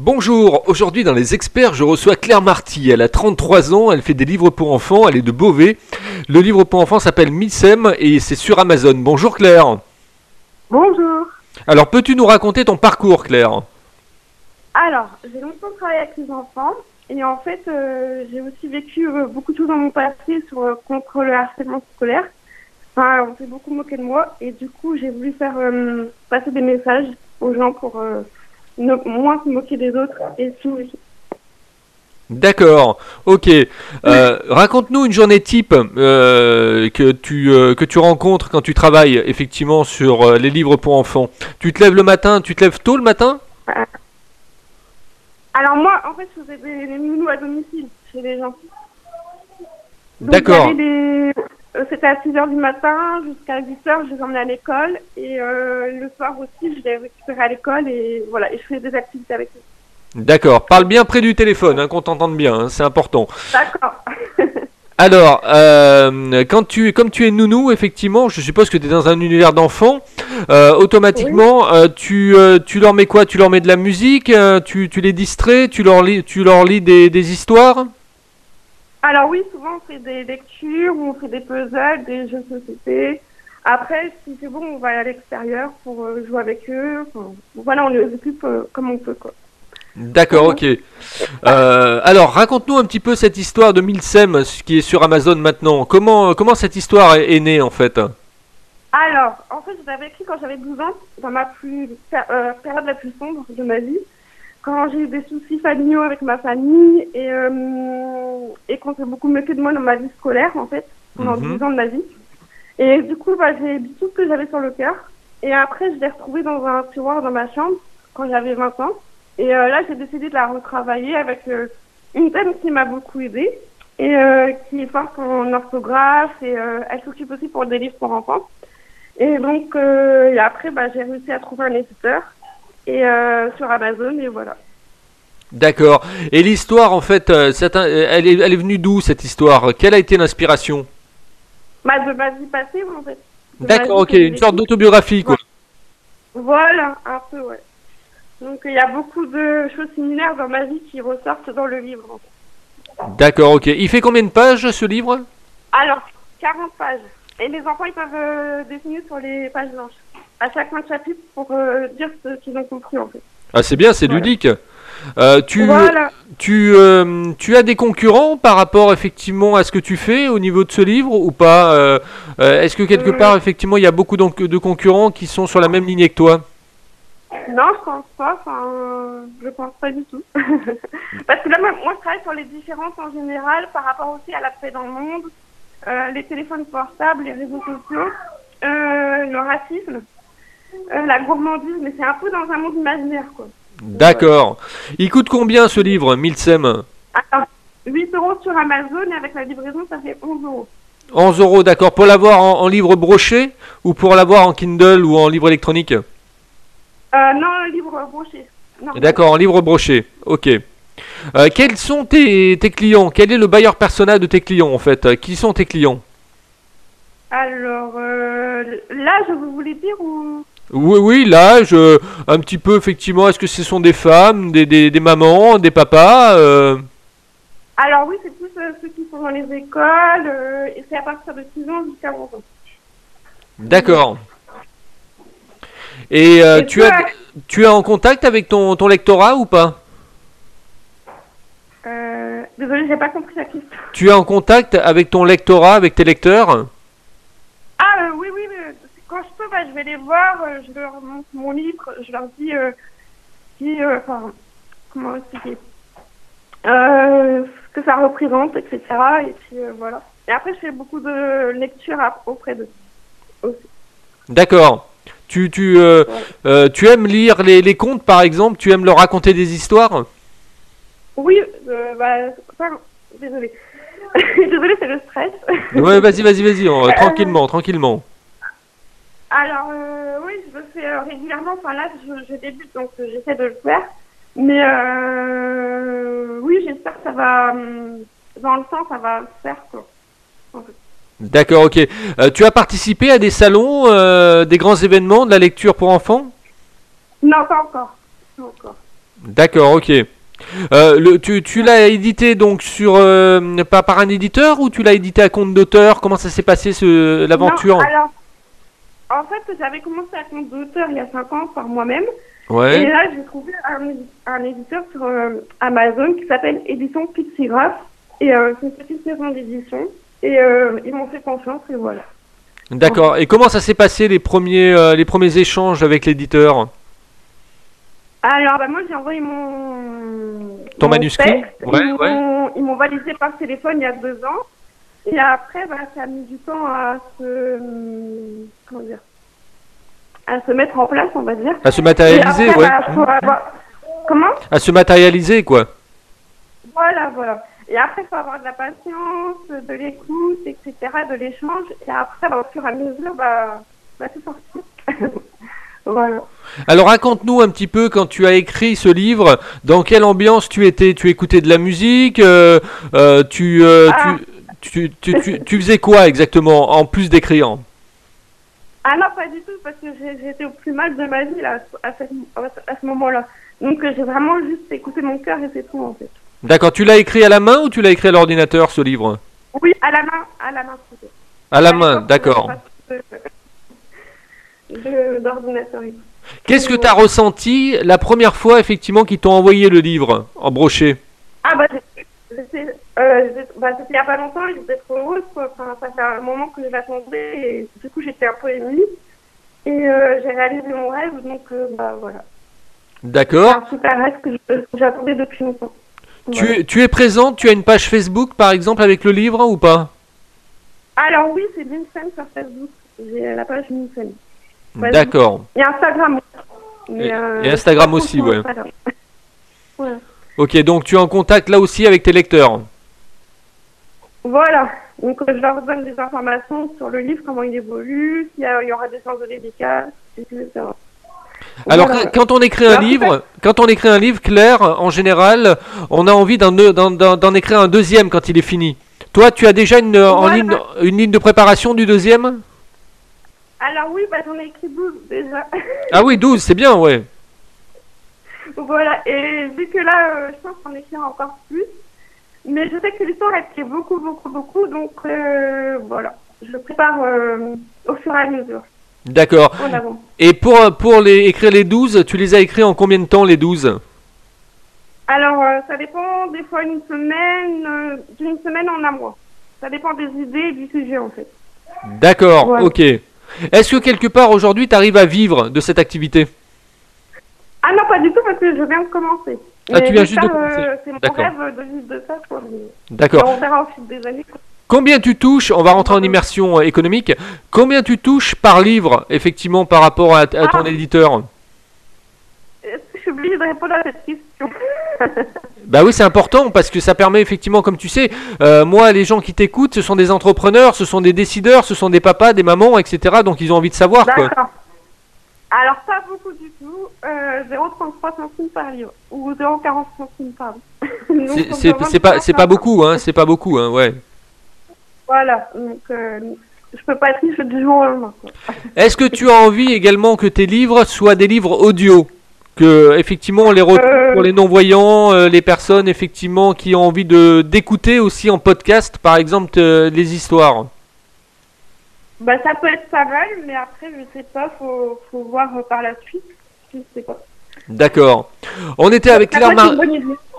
Bonjour, aujourd'hui dans les experts, je reçois Claire Marty. Elle a 33 ans, elle fait des livres pour enfants, elle est de Beauvais. Le livre pour enfants s'appelle Missem et c'est sur Amazon. Bonjour Claire. Bonjour. Alors peux-tu nous raconter ton parcours Claire? Alors, j'ai longtemps travaillé avec les enfants et en fait, euh, j'ai aussi vécu euh, beaucoup de choses dans mon passé sur, euh, contre le harcèlement scolaire. Enfin, on s'est beaucoup moqué de moi et du coup, j'ai voulu faire passer des messages aux gens pour ne moins se moquer des autres et tout. D'accord, ok. Euh, Raconte-nous une journée type euh, que, tu, euh, que tu rencontres quand tu travailles effectivement sur les livres pour enfants. Tu te lèves le matin, tu te lèves tôt le matin? Alors moi, en fait, je faisais des, des nounous à domicile chez les gens. D'accord. des- C'était à 6 heures du matin jusqu'à 8 heures, je les emmenais à l'école. Et euh, le soir aussi, je les récupérais à l'école et voilà, et je faisais des activités avec eux. D'accord, parle bien près du téléphone, hein, qu'on t'entende bien, hein, c'est important. D'accord. Alors, euh, quand tu, comme tu es nounou, effectivement, je suppose que tu es dans un univers d'enfants, euh, automatiquement, euh, tu, euh, tu leur mets quoi? Tu leur mets de la musique, euh, tu, tu les distrais, tu leur lis, tu leur lis des, des histoires? Alors oui, souvent on fait des lectures, on fait des puzzles, des jeux de société. Après, si c'est bon, on va à l'extérieur pour euh, jouer avec eux. Enfin, voilà, on les occupe euh, comme on peut. Quoi. D'accord, ok. Euh, alors, raconte-nous un petit peu cette histoire de Milsem, qui est sur Amazon maintenant. Comment, comment cette histoire est, est née en fait? Alors, en fait, je l'avais écrit quand j'avais 12 ans, dans ma plus, euh, période la plus sombre de ma vie, quand j'ai eu des soucis familiaux avec ma famille et, euh, et qu'on s'est beaucoup moqué de moi dans ma vie scolaire, en fait, pendant. 10 ans de ma vie. Et du coup, bah, j'ai dit tout ce que j'avais sur le cœur. Et après, je l'ai retrouvé dans un tiroir dans ma chambre quand j'avais 20 ans. Et euh, là, j'ai décidé de la retravailler avec euh, une dame qui m'a beaucoup aidée et euh, qui est forte en orthographe et euh, elle s'occupe aussi pour des livres pour enfants. Et donc, euh, et après, bah, j'ai réussi à trouver un éditeur et euh, sur Amazon et voilà. D'accord. Et l'histoire, en fait, euh, un- elle, est, elle est venue d'où cette histoire? Quelle a été l'inspiration? Bah, de ma vie passée, en fait. D'accord, ok, une sorte d'autobiographie, quoi. Voilà, un peu, ouais. Donc, il y a beaucoup de choses similaires dans ma vie qui ressortent dans le livre. en fait. D'accord, ok. Il fait combien de pages ce livre? Alors, 40 pages. Et les enfants, ils peuvent euh, dessiner sur les pages blanches. À chaque fin de chapitre pour euh, dire ce qu'ils ont compris, en fait. Ah, c'est bien, c'est Voilà. ludique. Euh, tu, Voilà. tu, euh, tu as des concurrents par rapport effectivement à ce que tu fais au niveau de ce livre ou pas Est-ce que quelque part effectivement il y a beaucoup de concurrents qui sont sur la même lignée que toi? Non, je pense pas. Enfin, euh, je pense pas du tout. Parce que là, moi, moi, je travaille sur les différences en général par rapport aussi à la paix dans le monde, euh, les téléphones portables, les réseaux sociaux, euh, le racisme, euh, la gourmandise. Mais c'est un peu dans un monde imaginaire, quoi. D'accord. Il coûte combien ce livre, Milsem? Alors, 8 euros sur Amazon et avec la livraison, ça fait 11 euros. 11 euros, d'accord. Pour l'avoir en, en livre broché ou pour l'avoir en Kindle ou en livre électronique? Euh, non, livre broché. D'accord, en livre broché. Ok. Euh, quels sont tes, tes clients? Quel est le bailleur personnel de tes clients en fait? Qui sont tes clients? Alors, euh, là, je vous voulais dire où... Oui, oui, l'âge, euh, un petit peu effectivement, est-ce que ce sont des femmes, des, des, des mamans, des papas euh, Alors oui, c'est plus euh, ceux qui sont dans les écoles, et c'est à partir de 6 ans jusqu'à 11 ans. D'accord. Et Et tu, as, tu es en contact avec ton, ton lectorat ou pas? Désolée, j'ai pas compris la question. Tu es en contact avec ton lectorat, avec tes lecteurs Ah euh, oui, oui, mais quand je peux, bah, je vais les voir, euh, je leur montre mon livre, je leur dis euh, qui, euh, enfin, comment expliquer, euh, ce que ça représente, etc. Et puis euh, voilà. Et après, je fais beaucoup de lectures auprès d'eux. D'accord. Tu, tu, euh, Ouais. euh, tu aimes lire les, les contes par exemple? Tu aimes leur raconter des histoires? Oui, euh, bah, pardon, désolée. désolée, c'est le stress. Ouais, vas-y, vas-y, vas-y, tranquillement, tranquillement. Alors, euh, oui, je le fais euh, régulièrement. Enfin, là, je, je débute, donc euh, j'essaie de le faire. Mais euh, oui, j'espère que ça va, hum, dans le temps, ça va se faire, quoi. En fait. D'accord, ok. Euh, tu as participé à des salons, euh, des grands événements de la lecture pour enfants? Non, pas encore. Pas encore. D'accord, ok. Euh, le, tu tu l'as édité donc sur euh, pas par un éditeur ou tu l'as édité à compte d'auteur? Comment ça s'est passé ce l'aventure? Alors, en fait, j'avais commencé à compte d'auteur il y a 5 ans par moi-même. Et Ouais. là, j'ai trouvé un, un éditeur sur euh, Amazon qui s'appelle Édition Pixigraph. Et euh, c'est une petite maison d'édition. Et euh, ils m'ont fait confiance et voilà. D'accord. Et comment ça s'est passé les premiers euh, les premiers échanges avec l'éditeur? Alors, bah, moi, j'ai envoyé mon. Ton mon manuscrit texte. Ouais, ils ouais. m'ont- Ils m'ont validé par téléphone il y a deux ans. Et après, bah, ça a mis du temps à se. Comment dire À se mettre en place, on va dire. À se matérialiser, après, ouais. bah, faut avoir- Comment? À se matérialiser quoi. Voilà, voilà. Et après, il faut avoir de la patience, de l'écoute, etc., de l'échange. Et après, bah, au fur et à mesure, bah, bah c'est sorti. voilà. Alors raconte-nous un petit peu quand tu as écrit ce livre, dans quelle ambiance tu étais? Tu écoutais de la musique euh, euh, tu, euh, Ah. tu, tu, tu, tu- tu faisais quoi exactement en plus d'écrire Ah non, pas du tout, parce que j'ai- j'étais au plus mal de ma vie là, à, ce- à ce moment-là. Donc euh, j'ai vraiment juste écouté mon cœur et c'est tout en fait. D'accord, tu l'as écrit à la main ou tu l'as écrit à l'ordinateur ce livre? Oui, à la main, à la main. À la À main, d'accord. D'ordinateur. tout. Qu'est-ce que tu as ressenti la première fois effectivement qu'ils t'ont envoyé le livre en brochet? Ah bah j'étais euh, bah, c'était il y a pas longtemps, j'étais trop heureuse quoi. Enfin, ça fait un moment que je l'attendais et du coup j'étais un peu émue. Et euh, j'ai réalisé mon rêve, donc euh, bah voilà. C'est D'accord. un super rêve que j'attendais depuis longtemps. tu, Voilà. es- tu es présente, tu as une page Facebook par exemple avec le livre ou pas? Alors oui, c'est Vincent sur Facebook. J'ai la page Vincent. D'accord. Et Instagram. Mais, Et- et Instagram aussi, trop ouais. Voilà. Ok, donc tu es en contact là aussi avec tes lecteurs. Voilà. Donc euh, je leur donne des informations sur le livre, comment il évolue, s'il y, aura des séances de dédicace, etc. Alors Voilà. quand- on écrit un Alors, livre, quand on écrit un livre clair, en général, on a envie d'en d'en- écrire un deuxième quand il est fini. Toi, tu as déjà une, en Voilà. ligne, une ligne de préparation du deuxième? Alors oui, bah, j'en ai écrit 12 déjà. Ah oui, 12, c'est bien, ouais. Voilà. Et vu que là, euh, je pense en écrire encore plus. Mais je sais que l'histoire, elle plaît beaucoup, beaucoup, beaucoup. Donc euh, voilà. Je prépare euh, au fur et à mesure. D'accord. En avant. Et pour, pour les, écrire les 12, tu les as écrits en combien de temps les 12 Alors, euh, ça dépend des fois une semaine, euh, d'une semaine en un mois. Ça dépend des idées et du sujet en fait. D'accord, ok. Est-ce que quelque part aujourd'hui tu arrives à vivre de cette activité? Ah non, pas du tout parce que je viens de commencer. Ah, tu viens juste de j'espère, commencer. euh, C'est mon rêve de vivre de ça. Quoi. D'accord. on verra au fil des années. quoi. Combien tu touches, on va rentrer en immersion euh, économique, combien tu touches par livre, effectivement, par rapport à, à ton Ah. éditeur que je suis obligée de répondre à cette question Bah oui, c'est important parce que ça permet effectivement, comme tu sais, euh, moi, les gens qui t'écoutent, ce sont des entrepreneurs, ce sont des décideurs, ce sont des papas, des mamans, etc. Donc ils ont envie de savoir, quoi. D'accord. Alors, pas beaucoup du tout. Euh, 0,33 centimes par livre. Ou 0,40 centimes par livre. Donc, C'est- pas, pas beaucoup, hein. C'est pas beaucoup, hein. Ouais. Voilà. Donc, euh, je peux pas être riche du jour au lendemain. Est-ce que tu as envie également que tes livres soient des livres audio? Que effectivement on les retrouve Euh. pour les non-voyants, euh, les personnes effectivement qui ont envie de d'écouter aussi en podcast, par exemple euh, les histoires. Bah, ça peut être pas mal, mais après, je sais pas. Faut, faut voir par la suite. Je sais pas. D'accord. On était avec Claire,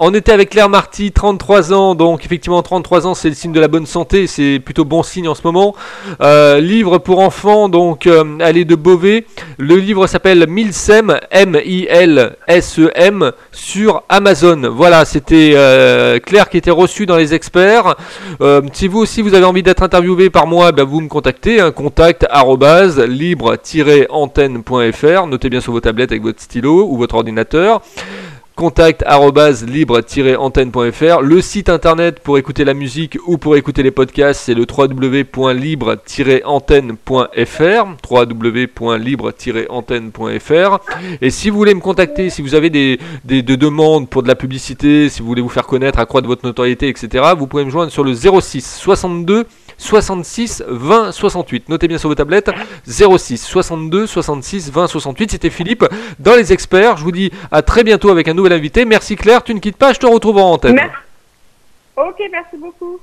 on était avec Claire Marty, 33 ans, donc effectivement 33 ans c'est le signe de la bonne santé, c'est plutôt bon signe en ce moment. Euh, livre pour enfants, donc euh, elle est de Beauvais. Le livre s'appelle Milsem, M-I-L-S-E-M, E sur Amazon. Voilà, c'était euh, Claire qui était reçue dans les experts. Euh, si vous aussi vous avez envie d'être interviewé par moi, ben, vous me contactez, hein, contact libre-antenne.fr. Notez bien sur vos tablettes avec votre stylo ou votre ordinateur contact arobase libre-antenne.fr. Le site internet pour écouter la musique ou pour écouter les podcasts, c'est le www.libre-antenne.fr. www.libre-antenne.fr. Et si vous voulez me contacter, si vous avez des, des, des demandes pour de la publicité, si vous voulez vous faire connaître, accroître votre notoriété, etc., vous pouvez me joindre sur le 06 62 66 20 68. Notez bien sur vos tablettes 06 62 66 20 68. C'était Philippe dans les experts. Je vous dis à très bientôt avec un nouvel invité. Merci Claire, tu ne quittes pas, je te retrouve en antenne. Merci. Ok, merci beaucoup.